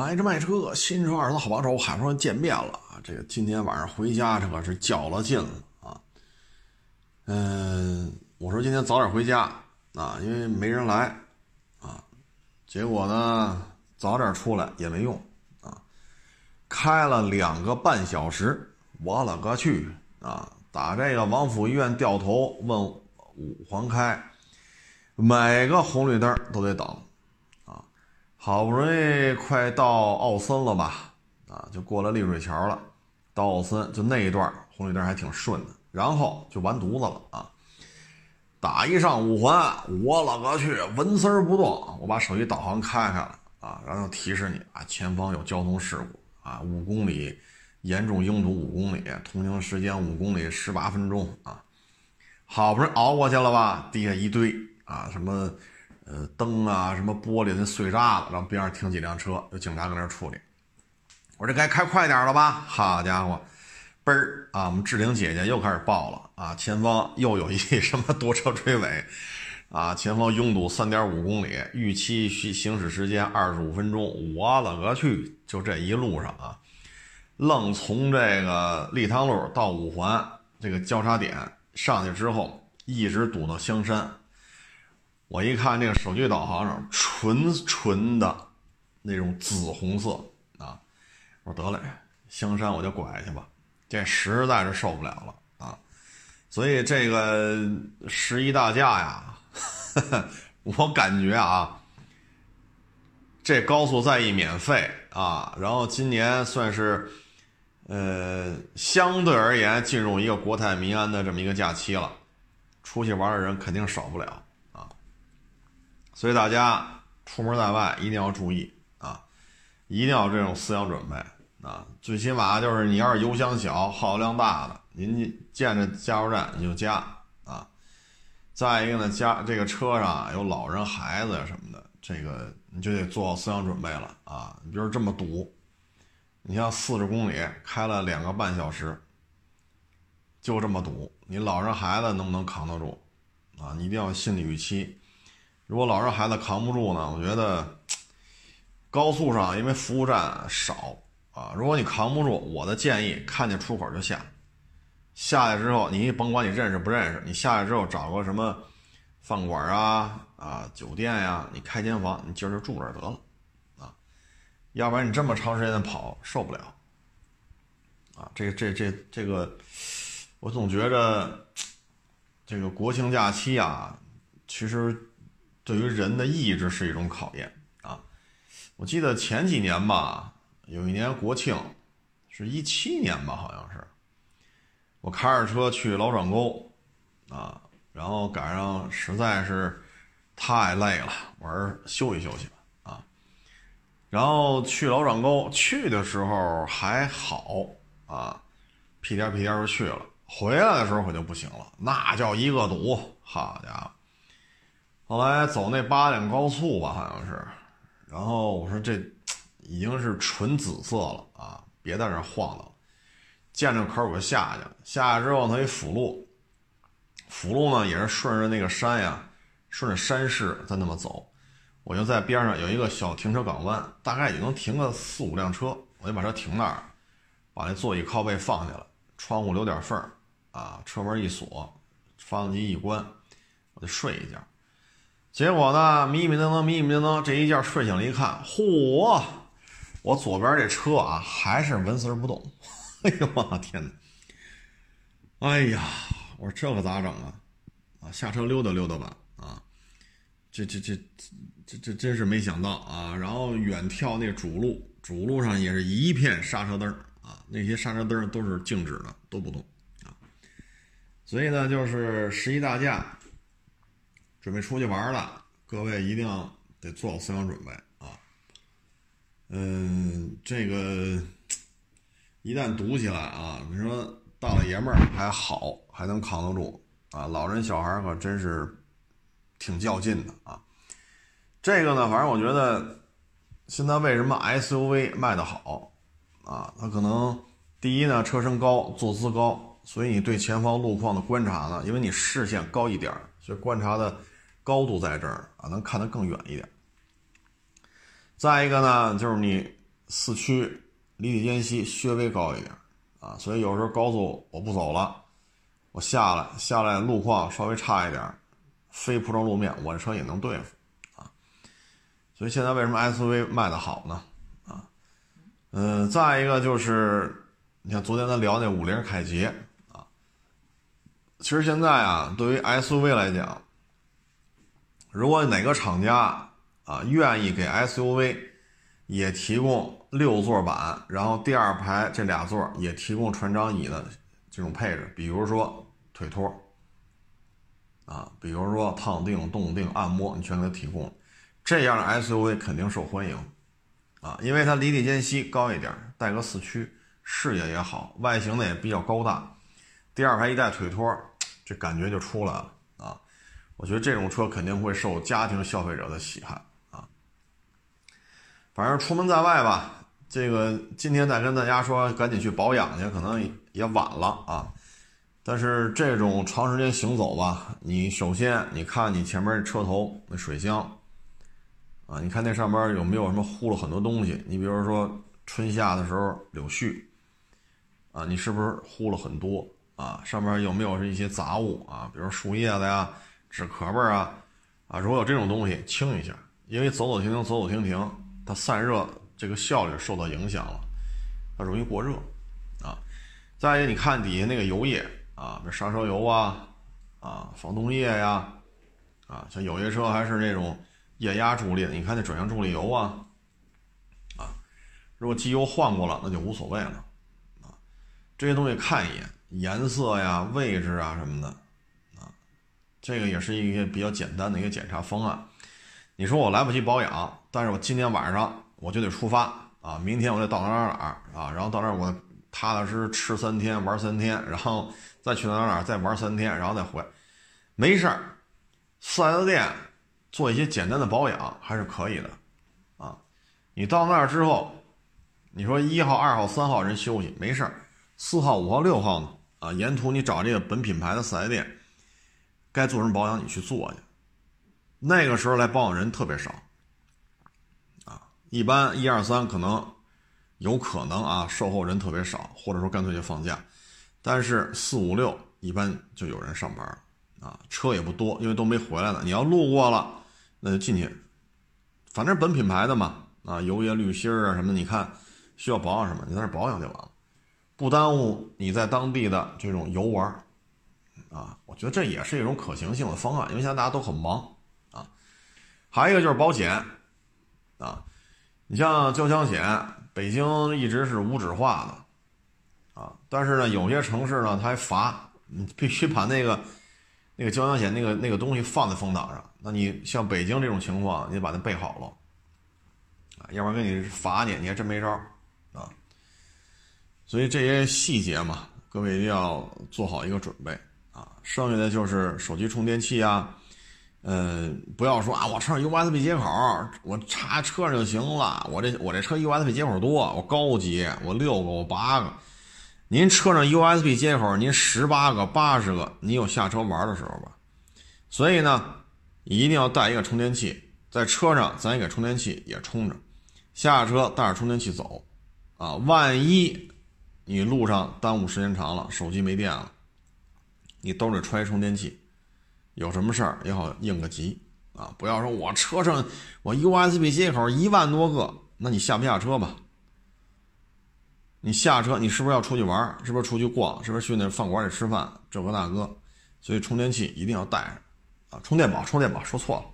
买着卖车，新车二手好帮手，海说见面了啊！这个今天晚上回家，这可是较了劲了啊。嗯，我说今天早点回家啊，因为没人来啊。结果呢，早点出来也没用啊，开了两个半小时，我勒个去啊！打这个王府医院掉头问五环开，每个红绿灯都得等。好不容易快到奥森了吧？啊，就过了丽水桥了，到奥森就那一段红绿灯还挺顺的，然后就完犊子了啊！打一上五环，我勒个去，纹丝儿不动。我把手机导航开开了啊，然后提示你啊，前方有交通事故啊，五公里严重拥堵，五公里通行时间五公里十八分钟啊！好不容易熬过去了吧？地下一堆啊，什么？呃，灯啊，什么玻璃的碎渣子，然后边上停几辆车，有警察搁那处理。我说这该开快点了吧？好家伙，嘣儿啊！我们志玲姐姐又开始报了啊！前方又有一什么多车追尾啊！前方拥堵三点五公里，预期需行驶时间二十五分钟。我勒个去！就这一路上啊，愣从这个立汤路到五环这个交叉点上去之后，一直堵到香山。我一看这个手机导航上纯纯的那种紫红色啊，我说得嘞，香山我就拐去吧，这实在是受不了了啊！所以这个十一大假呀，我感觉啊，这高速再一免费啊，然后今年算是呃相对而言进入一个国泰民安的这么一个假期了，出去玩的人肯定少不了。所以大家出门在外一定要注意啊，一定要这种思想准备啊。最起码就是你要是油箱小、耗油量大的，您见着加油站你就加啊。再一个呢，加这个车上有老人、孩子什么的，这个你就得做好思想准备了啊。你比如这么堵，你像四十公里开了两个半小时，就这么堵，你老人孩子能不能扛得住啊？你一定要心理预期。如果老让孩子扛不住呢？我觉得高速上因为服务站少啊。如果你扛不住，我的建议看见出口就下。下来之后，你甭管你认识不认识，你下来之后找个什么饭馆啊啊酒店呀，你开间房，你今儿就住这得了啊。要不然你这么长时间的跑受不了啊。这这这这个，我总觉着这个国庆假期啊，其实。对于人的意志是一种考验啊！我记得前几年吧，有一年国庆，是一七年吧，好像是，我开着车去老转沟啊，然后赶上实在是太累了，我说休息休息吧啊。然后去老转沟去的时候还好啊，屁颠屁颠就去了，回来的时候可就不行了，那叫一个堵，好家伙！后来走那八点高速吧，好像是，然后我说这已经是纯紫色了啊，别在这晃荡了。见着口我就下去了，下去之后它一辅路，辅路呢也是顺着那个山呀，顺着山势再那么走。我就在边上有一个小停车港湾，大概也能停个四五辆车，我就把车停那儿，把那座椅靠背放下了，窗户留点缝儿啊，车门一锁，发动机一关，我就睡一觉。结果呢，迷迷瞪瞪，迷迷瞪瞪，这一觉睡醒了，一看，嚯！我左边这车啊，还是纹丝不动。哎呦我天哪！哎呀，我说这可咋整啊？啊，下车溜达溜达吧。啊，这这这这这真是没想到啊！然后远眺那主路，主路上也是一片刹车灯啊，那些刹车灯都是静止的，都不动啊。所以呢，就是十一大假。准备出去玩了，各位一定要得做好思想准备啊！嗯，这个一旦堵起来啊，你说大老爷们儿还好，还能扛得住啊，老人小孩可真是挺较劲的啊！这个呢，反正我觉得现在为什么 SUV 卖的好啊？它可能第一呢，车身高，坐姿高，所以你对前方路况的观察呢，因为你视线高一点，所以观察的。高度在这儿啊，能看得更远一点。再一个呢，就是你四驱离地间隙稍微高一点啊，所以有时候高速我不走了，我下来下来路况稍微差一点，非铺装路面我这车也能对付啊。所以现在为什么 SUV 卖的好呢？啊，嗯，再一个就是你看昨天咱聊那五菱凯捷啊，其实现在啊，对于 SUV 来讲，如果哪个厂家啊愿意给 SUV 也提供六座版，然后第二排这俩座也提供船长椅的这种配置，比如说腿托啊，比如说烫定、冻定、按摩，你全给它提供，这样的 SUV 肯定受欢迎啊，因为它离地间隙高一点，带个四驱，视野也好，外形呢也比较高大，第二排一带腿托，这感觉就出来了。我觉得这种车肯定会受家庭消费者的喜爱啊。反正出门在外吧，这个今天再跟大家说，赶紧去保养去，可能也晚了啊。但是这种长时间行走吧，你首先你看你前面车头那水箱啊，你看那上边有没有什么糊了很多东西？你比如说春夏的时候柳絮啊，你是不是糊了很多啊？上面有没有是一些杂物啊？比如树叶子呀、纸壳儿啊啊？如果有这种东西，清一下，因为走走停停，走走停停。它散热这个效率受到影响了，它容易过热，啊，再一个你看底下那个油液啊，那刹车油啊，啊，防冻液呀，啊，像有些车还是那种液压助力的，你看那转向助力油啊，啊，如果机油换过了，那就无所谓了，啊，这些东西看一眼，颜色呀、位置啊什么的，这个也是一个比较简单的一个检查方案。你说我来不及保养，但是我今天晚上我就得出发啊！明天我得到哪哪哪啊？然后到那儿我踏踏实实吃三天玩三天，然后再去哪哪哪再玩三天，然后再回，没事儿。四 S 店做一些简单的保养还是可以的啊！你到那儿之后，你说一号、二号、三号人休息没事儿，四号、五号、六号呢？啊，沿途你找这个本品牌的四 S 店，该做什么保养你去做去。那个时候来保养人特别少，啊，一般一二三可能有可能啊，售后人特别少，或者说干脆就放假，但是四五六一般就有人上班啊，车也不多，因为都没回来呢。你要路过了，那就进去，反正本品牌的嘛，啊，油液滤芯啊什么，你看需要保养什么，你在那保养就完了，不耽误你在当地的这种游玩，啊，我觉得这也是一种可行性的方案，因为现在大家都很忙啊。还有一个就是保险，啊，你像交强险，北京一直是无纸化的，啊，但是呢，有些城市呢，它还罚，你必须把那个那个交强险那个那个东西放在风挡上。那你像北京这种情况，你得把它备好了，啊，要不然给你罚你，你还真没招啊。所以这些细节嘛，各位一定要做好一个准备。剩下的就是手机充电器啊。嗯，不要说啊，我车上 USB 接口，我插车上就行了。我这我这车 USB 接口多，我高级，我六个，我八个。您车上 USB 接口，您十八个、八十个，你有下车玩的时候吧？所以呢，一定要带一个充电器，在车上咱也给充电器也充着，下车带着充电器走，啊，万一你路上耽误时间长了，手机没电了，你兜里揣充电器。有什么事儿也好应个急啊！不要说我车上我 USB 接口一万多个，那你下不下车吧？你下车，你是不是要出去玩？是不是出去逛？是不是去那饭馆里吃饭？这个那个，所以充电器一定要带上啊！充电宝，充电宝，说错了，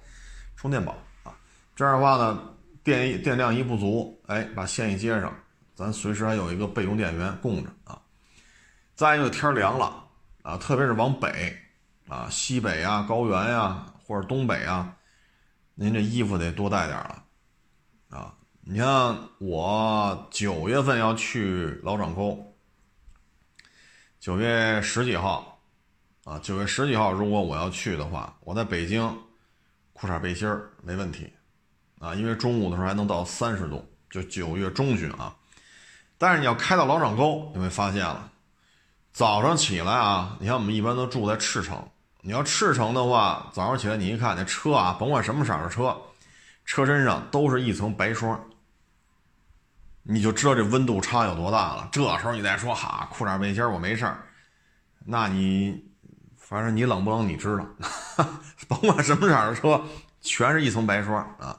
充电宝啊！这样的话呢，电一电量一不足，哎，把线一接上，咱随时还有一个备用电源供着啊。再一个天凉了啊，特别是往北。啊，西北啊，高原呀，或者东北啊，您这衣服得多带点了，啊，你像我九月份要去老掌沟，九月十几号，啊，九月十几号如果我要去的话，我在北京，裤衩背心儿没问题，啊，因为中午的时候还能到三十度，就九月中旬啊，但是你要开到老掌沟，你会发现了，早上起来啊，你看我们一般都住在赤城。你要赤城的话，早上起来你一看那车啊，甭管什么色的车，车身上都是一层白霜。你就知道这温度差有多大了。这时候你再说哈，裤衩背心我没事儿，那你反正你冷不冷你知道，甭管什么色的车，全是一层白霜啊。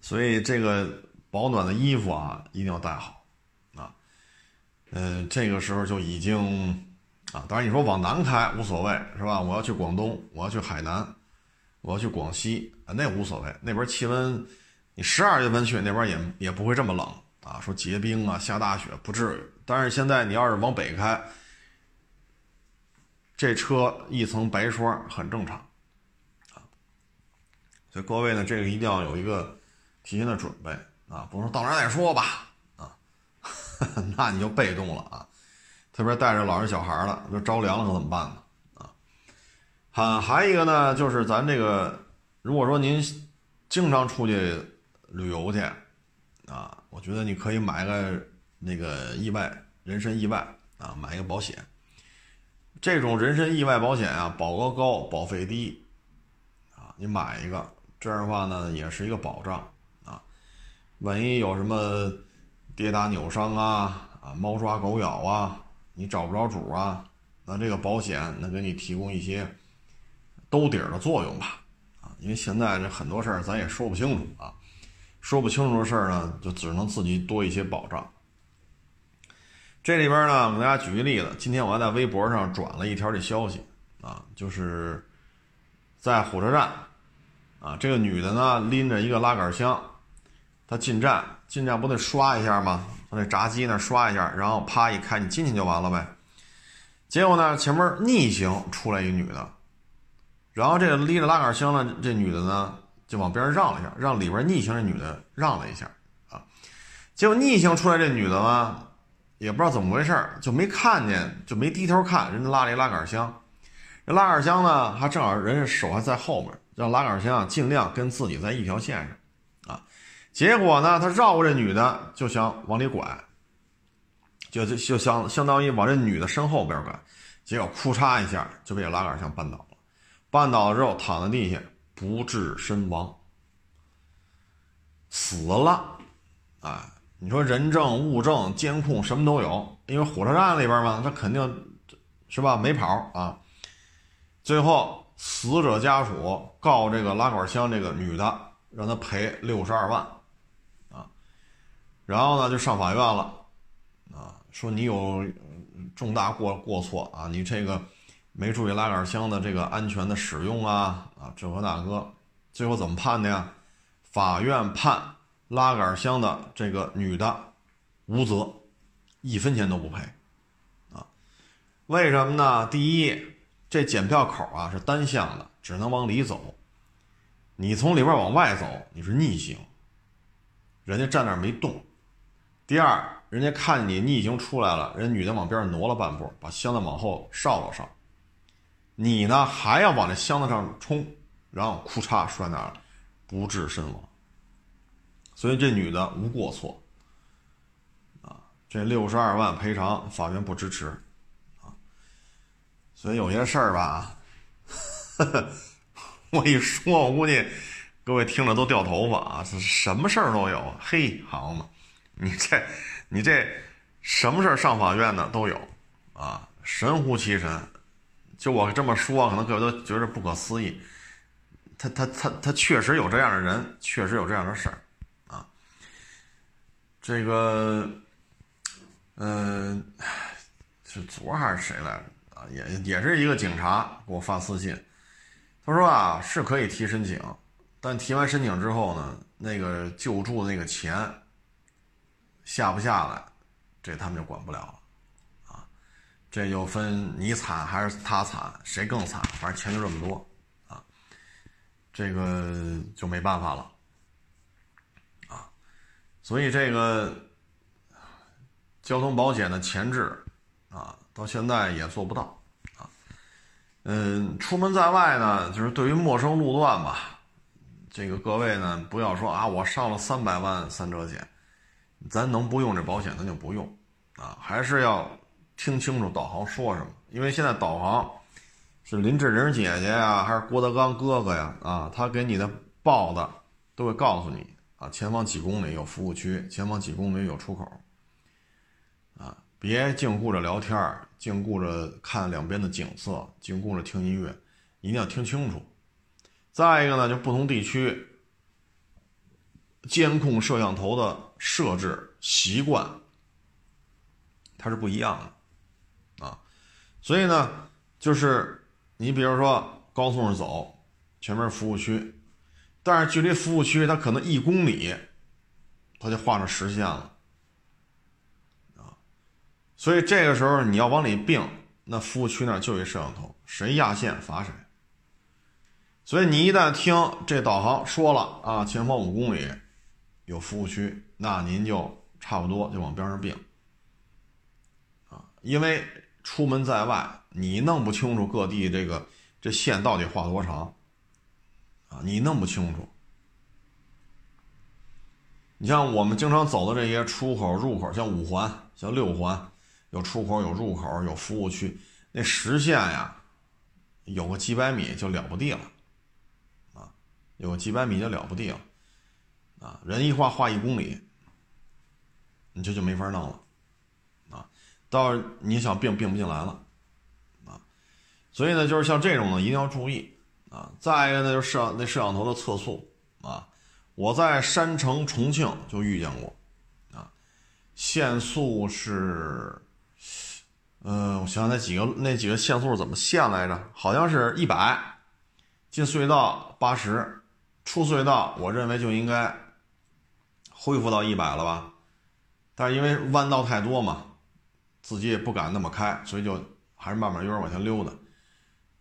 所以这个保暖的衣服啊，一定要带好。嗯，这个时候就已经啊，当然你说往南开无所谓是吧？我要去广东，我要去海南，我要去广西啊，那无所谓，那边气温，你十二月份去那边也也不会这么冷。啊，说结冰啊，下大雪不至于。但是现在你要是往北开，这车一层白霜很正常，啊。所以各位呢，这个一定要有一个提前的准备啊，不能到那再说吧，那你就被动了啊。特别带着老人小孩了，就着凉了可怎么办呢？啊，还还一个呢，就是咱这个，如果说您经常出去旅游去，啊。我觉得你可以买个那个意外人身意外啊，买一个保险。这种人身意外保险啊，保额高，保费低啊，你买一个，这样的话呢，也是一个保障啊。万一有什么跌打扭伤啊，啊，猫抓狗咬啊，你找不着主啊，那这个保险能给你提供一些兜底儿的作用吧？啊，因为现在这很多事儿咱也说不清楚啊。说不清楚的事儿呢，就只能自己多一些保障。这里边呢，我给大家举个例子。今天我还在微博上转了一条这消息啊，就是在火车站啊，这个女的呢拎着一个拉杆箱，她进站，进站不得刷一下吗？从那闸机那刷一下，然后啪一开，你进去就完了呗。结果呢，前面逆行出来一女的，然后这个拎着拉杆箱的这女的呢。就往边上让了一下，让里边逆行的女的让了一下啊，结果逆行出来这女的呢，也不知道怎么回事就没看见，就没低头看，人家拉了一拉杆箱，这拉杆箱呢还正好人家手还在后面，让拉杆箱尽量跟自己在一条线上，结果呢他绕过这女的就想往里拐，就就就相相当于往这女的身后边拐，结果哭嚓一下就被拉杆箱绊倒了，绊倒了之后躺在地下。不治身亡，死了，哎，你说人证物证监控什么都有，因为火车站里边嘛，他肯定是吧没跑啊。最后死者家属告这个拉杆箱这个女的，让他赔六十二万，然后呢就上法院了，啊，说你有重大过过错啊，你这个。没注意拉杆箱的这个安全的使用啊啊，这个那个，最后怎么判的呀？法院判拉杆箱的这个女的无责，一分钱都不赔，啊，为什么呢？第一，这检票口啊是单向的，只能往里走，你从里边往外走你是逆行，人家站那没动。第二，人家看你你已经出来了，人女的往边上挪了半步，把箱子往后稍了稍。你呢还要往这箱子上冲，然后裤衩摔那儿了，不治身亡。所以这女的无过错，啊，这六十二万赔偿法院不支持，啊，所以有些事儿吧，我一说，我估计各位听着都掉头发啊，什么事儿都有，嘿，好嘛，你这你这什么事儿上法院的都有，啊，神乎其神。就我这么说，可能各位都觉得不可思议。他他他他确实有这样的人，确实有这样的事儿，啊。这个，嗯，是昨儿还是谁来着？啊，也也是一个警察给我发私信，他说啊，是可以提申请，但提完申请之后呢，那个救助那个钱下不下来，这他们就管不了了。啊这就分你惨还是他惨，谁更惨？反正钱就这么多，啊，这个就没办法了，啊，所以这个交通保险的前置，啊，到现在也做不到，啊，嗯，出门在外呢，就是对于陌生路段吧，这个各位呢，不要说啊，我上了三百万三者险，咱能不用这保险咱就不用，啊，还是要。听清楚导航说什么，因为现在导航是林志玲姐姐呀，还是郭德纲哥哥呀？啊，他给你的报的都会告诉你啊，前方几公里有服务区，前方几公里有出口，啊，别净顾着聊天，净顾着看两边的景色，净顾着听音乐，一定要听清楚。再一个呢，就不同地区监控摄像头的设置习惯，它是不一样的，啊，所以呢，就是你比如说高速上走，前面服务区。但是距离服务区，它可能一公里，它就画上实线了，啊，所以这个时候你要往里并，那服务区那就一摄像头，谁压线罚谁。所以你一旦听这导航说了啊，前方五公里有服务区，那您就差不多就往边上并，啊，因为出门在外，你弄不清楚各地这个这线到底画多长。啊你弄不清楚，你像我们经常走的这些出口、入口，像五环、像六环，有出口、有入口、有服务区，那实线呀，有个几百米就了不地了，啊，有个几百米就了不地了，啊，人一画画一公里，你这就没法弄了，啊，到你想并并不进来了，啊，所以呢，就是像这种呢，一定要注意。啊，再一个呢，就是摄那摄像头的测速啊，我在山城重庆就遇见过，啊，限速是，呃，我想想那几个那几个限速是怎么限来着？好像是一百，进隧道八十，出隧道我认为就应该恢复到一百了吧，但是因为弯道太多嘛，自己也不敢那么开，所以就还是慢慢悠悠往前溜达。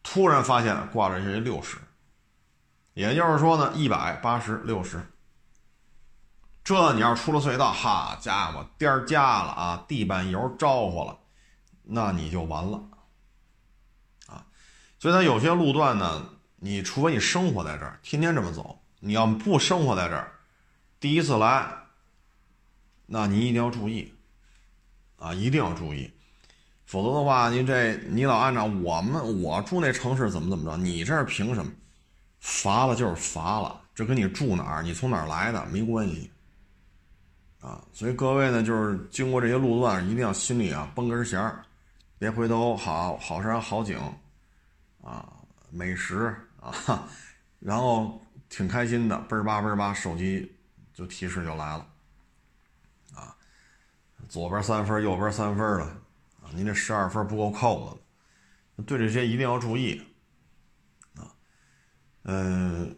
突然发现挂着是六十，也就是说呢，一百八十六十。这你要出了隧道，哈家伙，颠儿加了啊，地板油招呼了，那你就完了啊！所以它有些路段呢，你除非你生活在这儿，天天这么走，你要不生活在这儿，第一次来，那你一定要注意啊，一定要注意。否则的话，您这你老按照我们我住那城市怎么怎么着，你这儿凭什么？罚了就是罚了，这跟你住哪儿、你从哪儿来的没关系啊。所以各位呢，就是经过这些路段，一定要心里啊绷根弦儿，别回头好好山好景啊，美食啊，然后挺开心的，倍儿吧倍儿吧，手机就提示就来了啊，左边三分，右边三分的。您这十二分不够扣的，对这些一定要注意啊。嗯，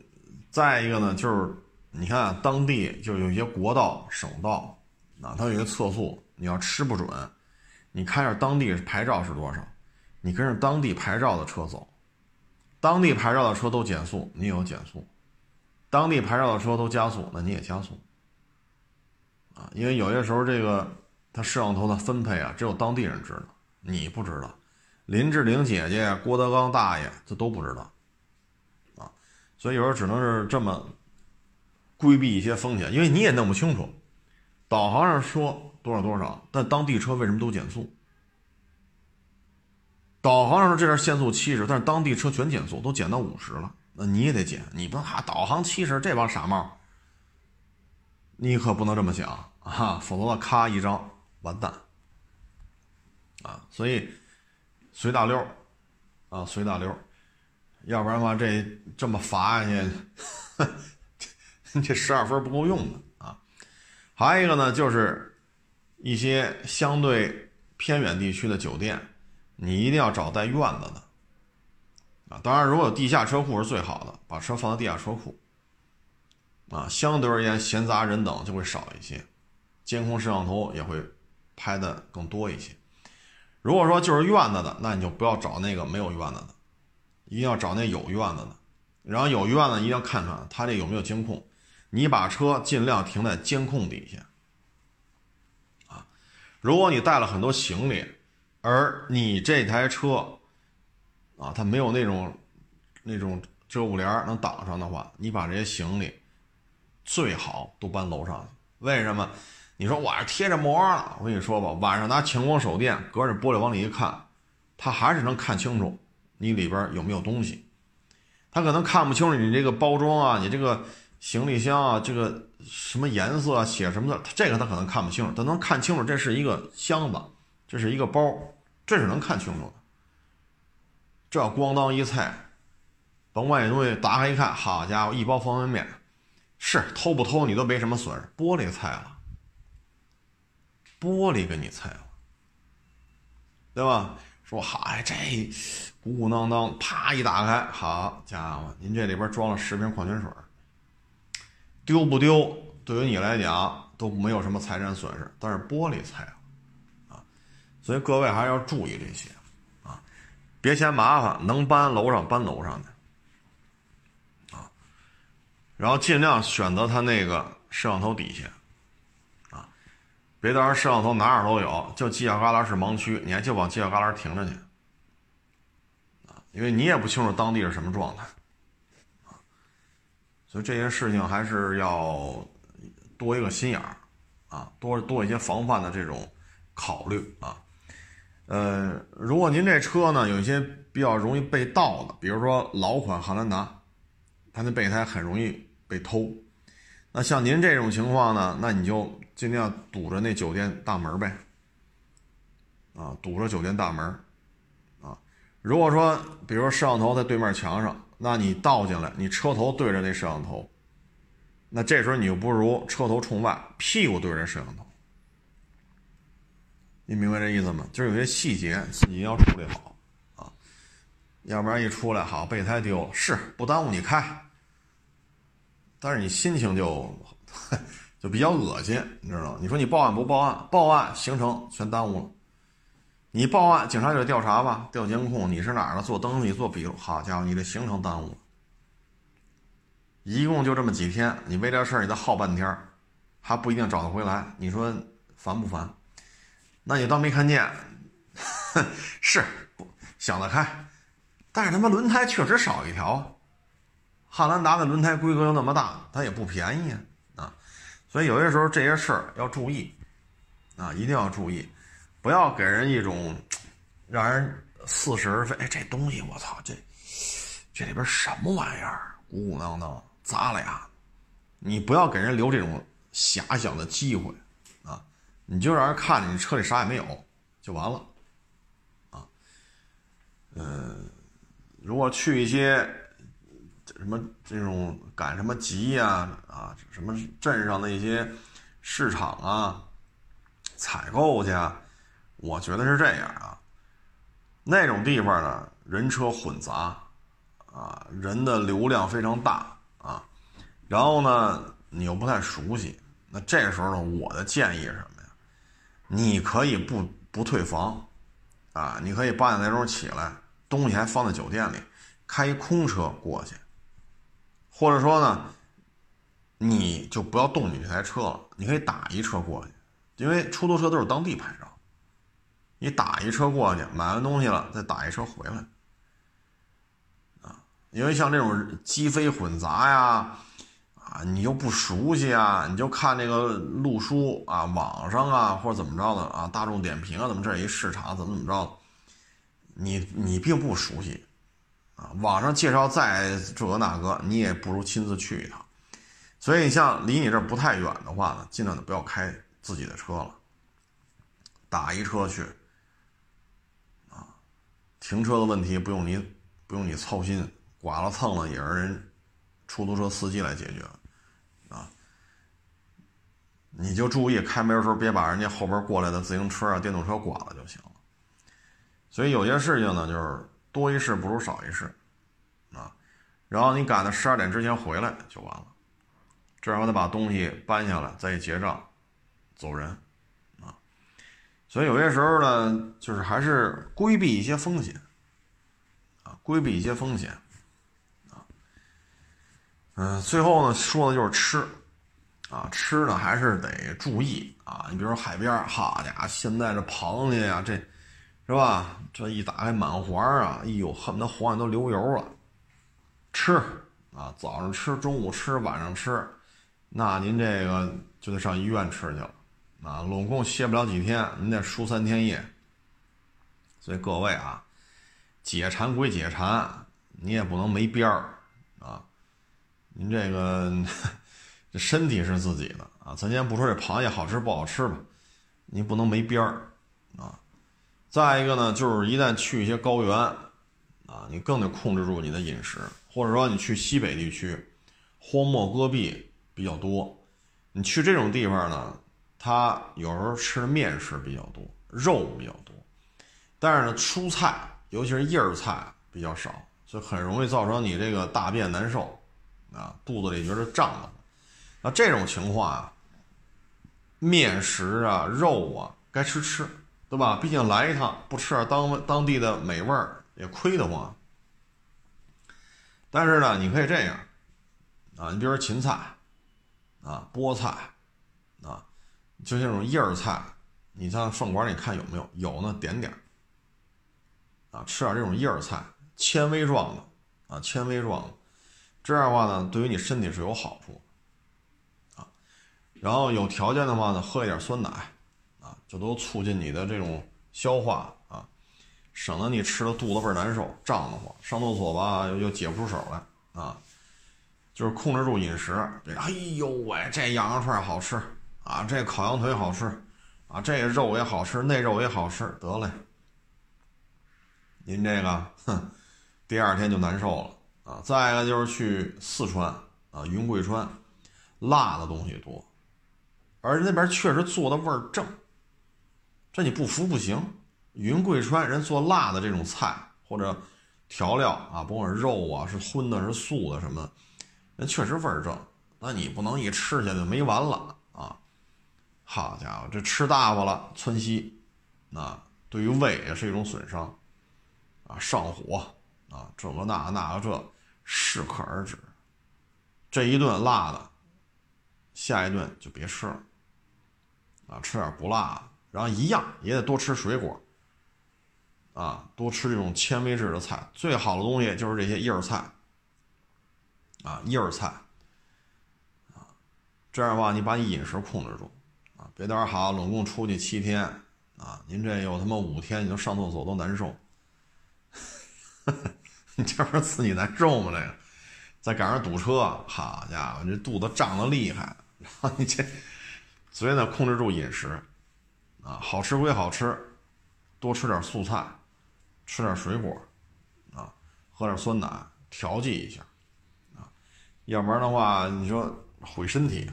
再一个呢，就是你看当地就有一些国道、省道啊，它有一个测速，你要吃不准，你看一下当地牌照是多少，你跟着当地牌照的车走，当地牌照的车都减速，你也有减速；当地牌照的车都加速，那你也加速啊。因为有些时候这个。它摄像头的分配啊，只有当地人知道，你不知道。林志玲姐姐、郭德纲大爷这都不知道，啊，所以有时候只能是这么规避一些风险，因为你也弄不清楚。导航上说多少多少，但当地车为什么都减速？导航上说这边限速七十，但是当地车全减速，都减到五十了，那你也得减。你不能哈导航七十，这帮傻帽，你可不能这么想啊，否则的咔一张。完蛋，啊，所以随大溜啊，随大溜要不然的话，这这么罚下去，这十二分不够用的啊。还有一个呢，就是一些相对偏远地区的酒店，你一定要找带院子的啊。当然，如果有地下车库是最好的，把车放在地下车库啊，相对而言闲杂人等就会少一些，监控摄像头也会。拍的更多一些。如果说就是院子的，那你就不要找那个没有院子的，一定要找那有院子的。然后有院子一定要看看他这有没有监控。你把车尽量停在监控底下。啊，如果你带了很多行李，而你这台车，啊，它没有那种那种遮物帘能挡上的话，你把这些行李最好都搬楼上去。为什么？你说我这贴着膜了，我跟你说吧，晚上拿强光手电隔着玻璃往里一看，他还是能看清楚你里边有没有东西。他可能看不清楚你这个包装啊，你这个行李箱啊，这个什么颜色啊，写什么的，这个他可能看不清楚，他能看清楚这是一个箱子，这是一个包，这是能看清楚。这咣当一菜，甭管东西打开一看，好家伙，一包方便面，是偷不偷你都没什么损失，玻璃菜了，玻璃给你菜了，对吧？说好哎，这鼓鼓囊囊，啪一打开，好家伙，您这里边装了十瓶矿泉水，丢不丢？对于你来讲都没有什么财产损失，但是玻璃菜了，啊，所以各位还是要注意这些。别嫌麻烦，能搬楼上搬楼上去，啊，然后尽量选择它那个摄像头底下，啊，别到时候摄像头哪儿都有，就犄角旮旯是盲区，你还就往犄角旮旯停着去，啊，因为你也不清楚当地是什么状态，啊，所以这些事情还是要多一个心眼儿，啊，多多一些防范的这种考虑。啊。呃，如果您这车呢有一些比较容易被盗的，比如说老款汉兰达，它那备胎很容易被偷。那像您这种情况呢，那你就尽量堵着那酒店大门呗，啊，堵着酒店大门，啊，如果说比如说摄像头在对面墙上，那你倒进来，你车头对着那摄像头，那这时候你就不如车头冲外，屁股对着摄像头。你明白这意思吗？就是有些细节自己要处理好啊，要不然一出来好备胎丢了，是不耽误你开，但是你心情就 就比较恶心，你知道吗？你说你报案不报案？报案行程全耽误了。你报案，警察就得调查吧，调监控，你是哪儿的？做登记做笔录，好家伙，你的行程耽误了。一共就这么几天，你为这事儿你再耗半天，还不一定找得回来，你说烦不烦？那你当没看见，是想得开，但是他妈轮胎确实少一条，汉兰达的轮胎规格又那么大，它也不便宜啊啊，所以有些时候这些事儿要注意啊，一定要注意，不要给人一种让人似是而非。哎，这东西我操，这这里边什么玩意儿？鼓鼓囊囊，砸了呀！你不要给人留这种遐想的机会。你就让人看着你车里啥也没有，就完了，啊，嗯，如果去一些什么这种赶什么集呀，啊，什么镇上的一些市场啊，采购去，我觉得是这样啊，那种地方呢，人车混杂，啊，人的流量非常大啊，然后呢，你又不太熟悉，那这时候呢，我的建议是什么？你可以不不退房，啊，你可以八点来钟起来，东西还放在酒店里，开一空车过去，或者说呢，你就不要动你这台车了，你可以打一车过去，因为出租车都是当地牌照，你打一车过去，买完东西了再打一车回来，啊，因为像这种鸡飞混杂呀。你又不熟悉啊，你就看这个路书啊，网上啊，或者怎么着的啊，大众点评啊，怎么这一市场怎么怎么着，你你并不熟悉，啊，网上介绍再这个那个，你也不如亲自去一趟。所以你像离你这不太远的话呢，尽量的不要开自己的车了，打一车去，啊，停车的问题不用你不用你操心，剐了蹭了也是人。出租车司机来解决，你就注意开门的时候别把人家后边过来的自行车啊、电动车刮了就行了。所以有些事情呢，就是多一事不如少一事，啊，然后你赶在十二点之前回来就完了，这样我得把东西搬下来再一结账，走人，啊，所以有些时候呢，就是还是规避一些风险，啊，规避一些风险啊。嗯，最后呢，说的就是吃，啊，吃呢还是得注意啊。你比如说海边，好家伙，现在这螃蟹呀，这，是吧？这一打开满环啊，哎呦，恨不得黄眼都流油了。吃啊，早上吃，中午吃，晚上吃，那您这个就得上医院吃去了，啊，拢共歇不了几天，您得输三天液。所以各位啊，解馋归解馋，你也不能没边儿啊。您这个这身体是自己的啊，咱先不说这螃蟹好吃不好吃吧，你不能没边儿啊。再一个呢，就是一旦去一些高原啊，你更得控制住你的饮食，或者说你去西北地区，荒漠戈壁比较多，你去这种地方呢，它有时候吃的面食比较多，肉比较多，但是呢，蔬菜尤其是叶儿菜比较少。就很容易造成你这个大便难受，啊，肚子里觉得胀的。那这种情况啊，面食啊、肉啊，该吃吃，对吧？毕竟来一趟，不吃点当当地的美味儿也亏得慌。但是呢，你可以这样，啊，你比如说芹菜，啊，菠菜，啊，就这种叶儿菜，你在饭馆里看有没有？有呢，点点啊，吃点这种叶儿菜。纤维状的啊，纤维状的，这样的话呢，对于你身体是有好处。然后有条件的话呢，喝一点酸奶啊，就都促进你的这种消化啊，省得你吃的肚子倍儿难受、胀得慌，上厕所吧又又解不出手来啊。就是控制住饮食，这哎呦喂，这羊肉串好吃啊，这烤羊腿好吃啊，这个肉也好吃，那肉也好吃，得嘞，您这个哼。第二天就难受了啊！再一个就是去四川啊，云贵川，辣的东西多，而那边确实做的味儿正。这你不服不行。云贵川人做辣的这种菜或者调料啊，甭管肉啊，是荤的，是素的什么，人确实味儿正。那你不能一吃下就没完了啊！好家伙，这吃大发了，窜稀，啊，对于胃也是一种损伤啊，上火。啊，这个那个那个这适可而止，这一顿辣的，下一顿就别吃了，啊，吃点不辣的，然后一样也得多吃水果，啊，多吃这种纤维质的菜，最好的东西就是这些叶儿菜，啊，叶儿菜，啊，这样的话你把你饮食控制住，啊，别到时候好，拢共出去七天，啊，您这有他妈五天你都上厕所都难受。你这不是自己难受吗？这个，再赶上堵车，好家伙，这肚子胀得厉害。然后你这，所以呢，控制住饮食，啊，好吃归好吃，多吃点素菜，吃点水果，啊，喝点酸奶调剂一下，啊，要不然的话，你说毁身体，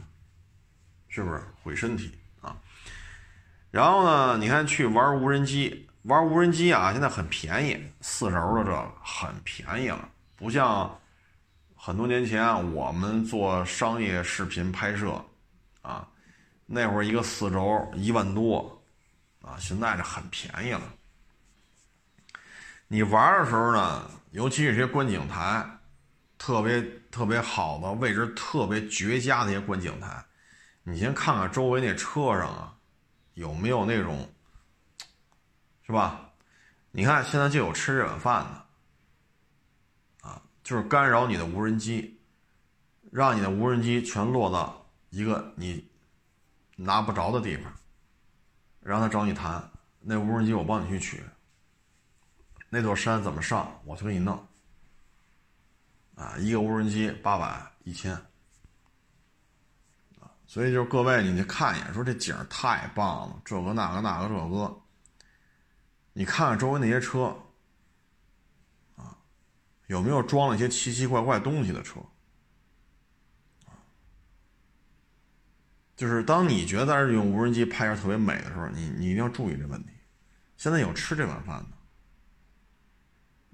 是不是毁身体啊？然后呢，你看去玩无人机。玩无人机啊，现在很便宜，四轴的这个很便宜了，不像很多年前我们做商业视频拍摄啊，那会儿一个四轴一万多啊，现在这很便宜了。你玩的时候呢，尤其是些观景台，特别特别好的位置，特别绝佳的一些观景台，你先看看周围那车上啊，有没有那种。是吧？你看现在就有吃这碗饭的，啊，就是干扰你的无人机，让你的无人机全落到一个你拿不着的地方，让他找你谈，那无人机我帮你去取，那座山怎么上我去给你弄，啊，一个无人机八百一千，啊，所以就是各位你去看一眼，说这景太棒了，这个那个那个这个。你看看周围那些车，啊，有没有装了一些奇奇怪怪东西的车？就是当你觉得是用无人机拍着特别美的时候，你你一定要注意这问题。现在有吃这碗饭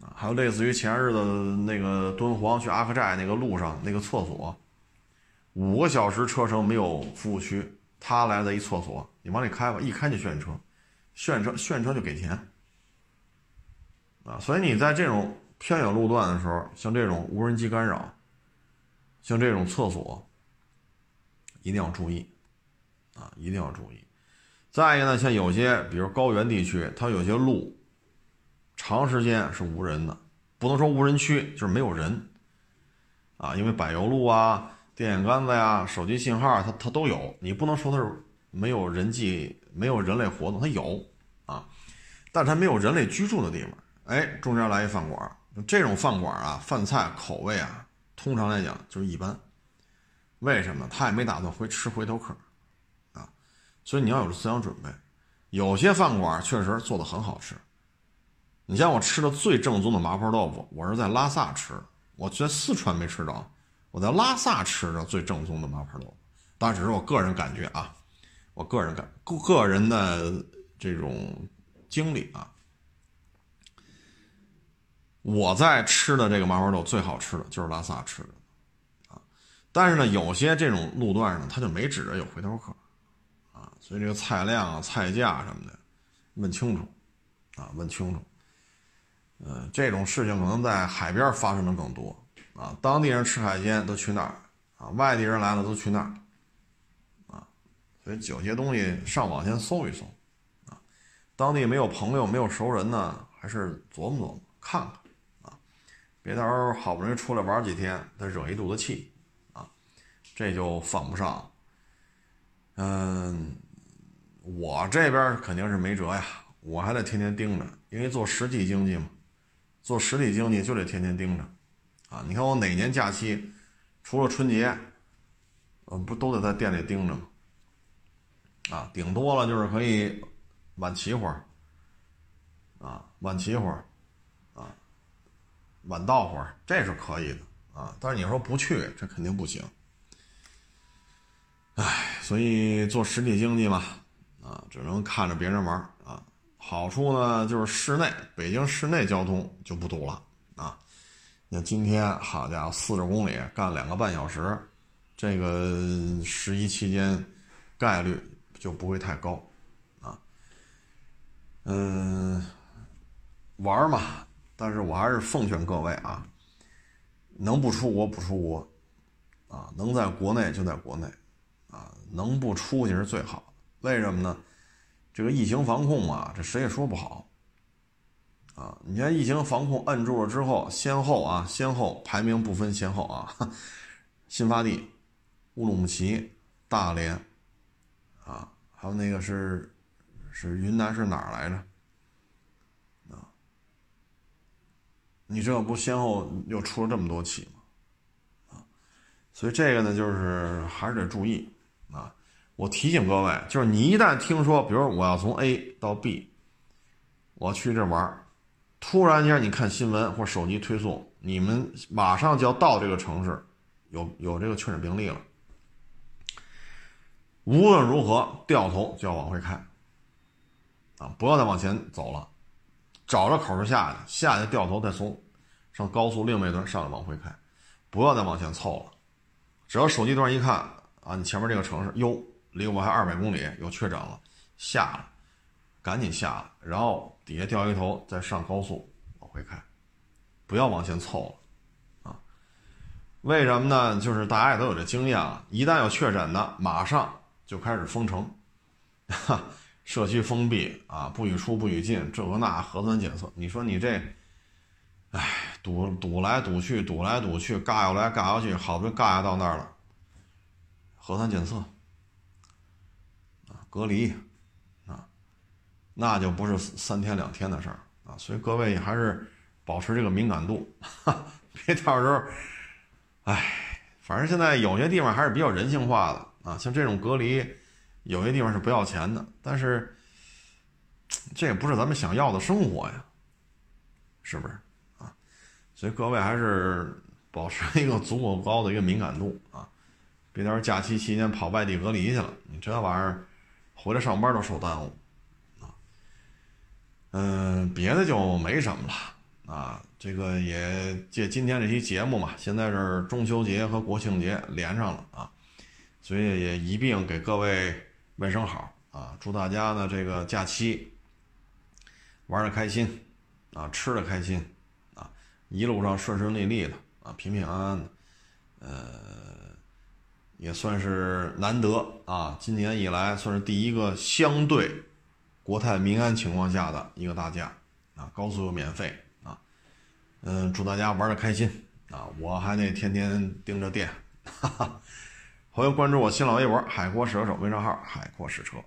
的，啊，还有类似于前日子那个敦煌去阿克寨那个路上那个厕所，五个小时车程没有服务区，他来的一厕所，你往里开吧，一开就炫车。炫车炫车就给钱，啊，所以你在这种偏远路段的时候，像这种无人机干扰，像这种厕所，一定要注意，啊，一定要注意。再一个呢，像有些比如高原地区，它有些路长时间是无人的，不能说无人区，就是没有人，啊，因为柏油路啊、电线杆子呀、手机信号它它都有，你不能说它是没有人迹。没有人类活动，它有啊，但它没有人类居住的地方。哎，中间来一饭馆，这种饭馆啊，饭菜口味啊通常来讲就是一般。为什么？他也没打算回吃回头客，啊，所以你要有思想准备。有些饭馆确实做的很好吃。你像我吃的最正宗的麻婆豆腐，我是在拉萨吃，我在四川没吃着，我在拉萨吃的最正宗的麻婆豆腐。当然只是我个人感觉啊，我个人感个人的这种经历啊。我在吃的这个麻婆豆最好吃的就是拉萨吃的，但是呢，有些这种路段呢，他就没指着有回头客，啊，所以这个菜量啊、菜价什么的，问清楚，啊，问清楚，呃，这种事情可能在海边发生的更多，啊，当地人吃海鲜都去那儿，啊，外地人来了都去那儿，啊，所以有些东西上网先搜一搜，啊，当地没有朋友、没有熟人呢，还是琢磨琢磨，看看。啊别到时候好不容易出来玩几天，再惹一肚子气，这就犯不上。嗯，我这边肯定是没辙呀，我还得天天盯着，因为做实体经济嘛，做实体经济就得天天盯着，啊，你看我哪年假期，除了春节，嗯，不都得在店里盯着吗？啊，顶多了就是可以晚起会儿，啊，晚起会儿。啊晚到会儿，这是可以的啊，但是你说不去，这肯定不行。唉，所以做实体经济嘛，啊，只能看着别人玩啊。好处呢，就是室内，北京市内交通就不堵了啊。你今天，好家伙，四十公里干两个半小时，这个十一期间概率就不会太高啊。嗯，玩嘛。但是我还是奉劝各位啊，能不出国不出国，啊，能在国内就在国内，能不出去是最好的。为什么呢？这个疫情防控啊，这谁也说不好，啊，你看疫情防控摁住了之后，先后啊，先后排名不分先后啊，新发地、乌鲁木齐、大连，啊，还有那个是是云南是哪儿来着？啊你这不先后又出了这么多起吗？啊，所以这个呢，就是还是得注意。我提醒各位，就是你一旦听说，比如我要从 A 到 B，我去这玩突然间你看新闻或手机推送，你们马上就要到这个城市，有有这个确诊病例了，无论如何掉头就要往回开，啊，不要再往前走了。找着口就下去，下去掉头再从上高速另外一端上来往回开，不要再往前凑了。只要手机端一看啊，你前面这个城市哟，离我还二百公里，有确诊了，下了，赶紧下了，然后底下掉一头再上高速往回开，不要往前凑了啊。为什么呢？就是大家也都有这经验啊，一旦有确诊的，马上就开始封城。哈。社区封闭啊，不许出不许进，这个那核酸检测，你说你这，哎，堵堵来堵去，堵来堵去，嘎悠来嘎悠去，好不容易嘎悠到那儿了，核酸检测，隔离啊，那就不是三天两天的事儿啊，所以各位还是保持这个敏感度，别到时候，哎，反正现在有些地方还是比较人性化的啊，像这种隔离。有些地方是不要钱的，但是这也不是咱们想要的生活呀，是不是啊？所以各位还是保持一个足够高的一个敏感度啊，别到时候假期期间跑外地隔离去了，你这玩意儿回来上班都受耽误啊。嗯，别的就没什么了啊。这个也借今天这期节目嘛，现在是中秋节和国庆节连上了啊，所以也一并给各位。问声好啊！祝大家呢这个假期玩的开心啊，吃的开心啊，一路上顺顺利利的啊，平平安安的。呃，也算是难得啊，今年以来算是第一个相对国泰民安情况下的一个大假啊，高速又免费啊。嗯，祝大家玩的开心啊！我还得天天盯着店，哈哈。欢迎关注我新浪微博“海阔试车手”微信号“海阔试车”。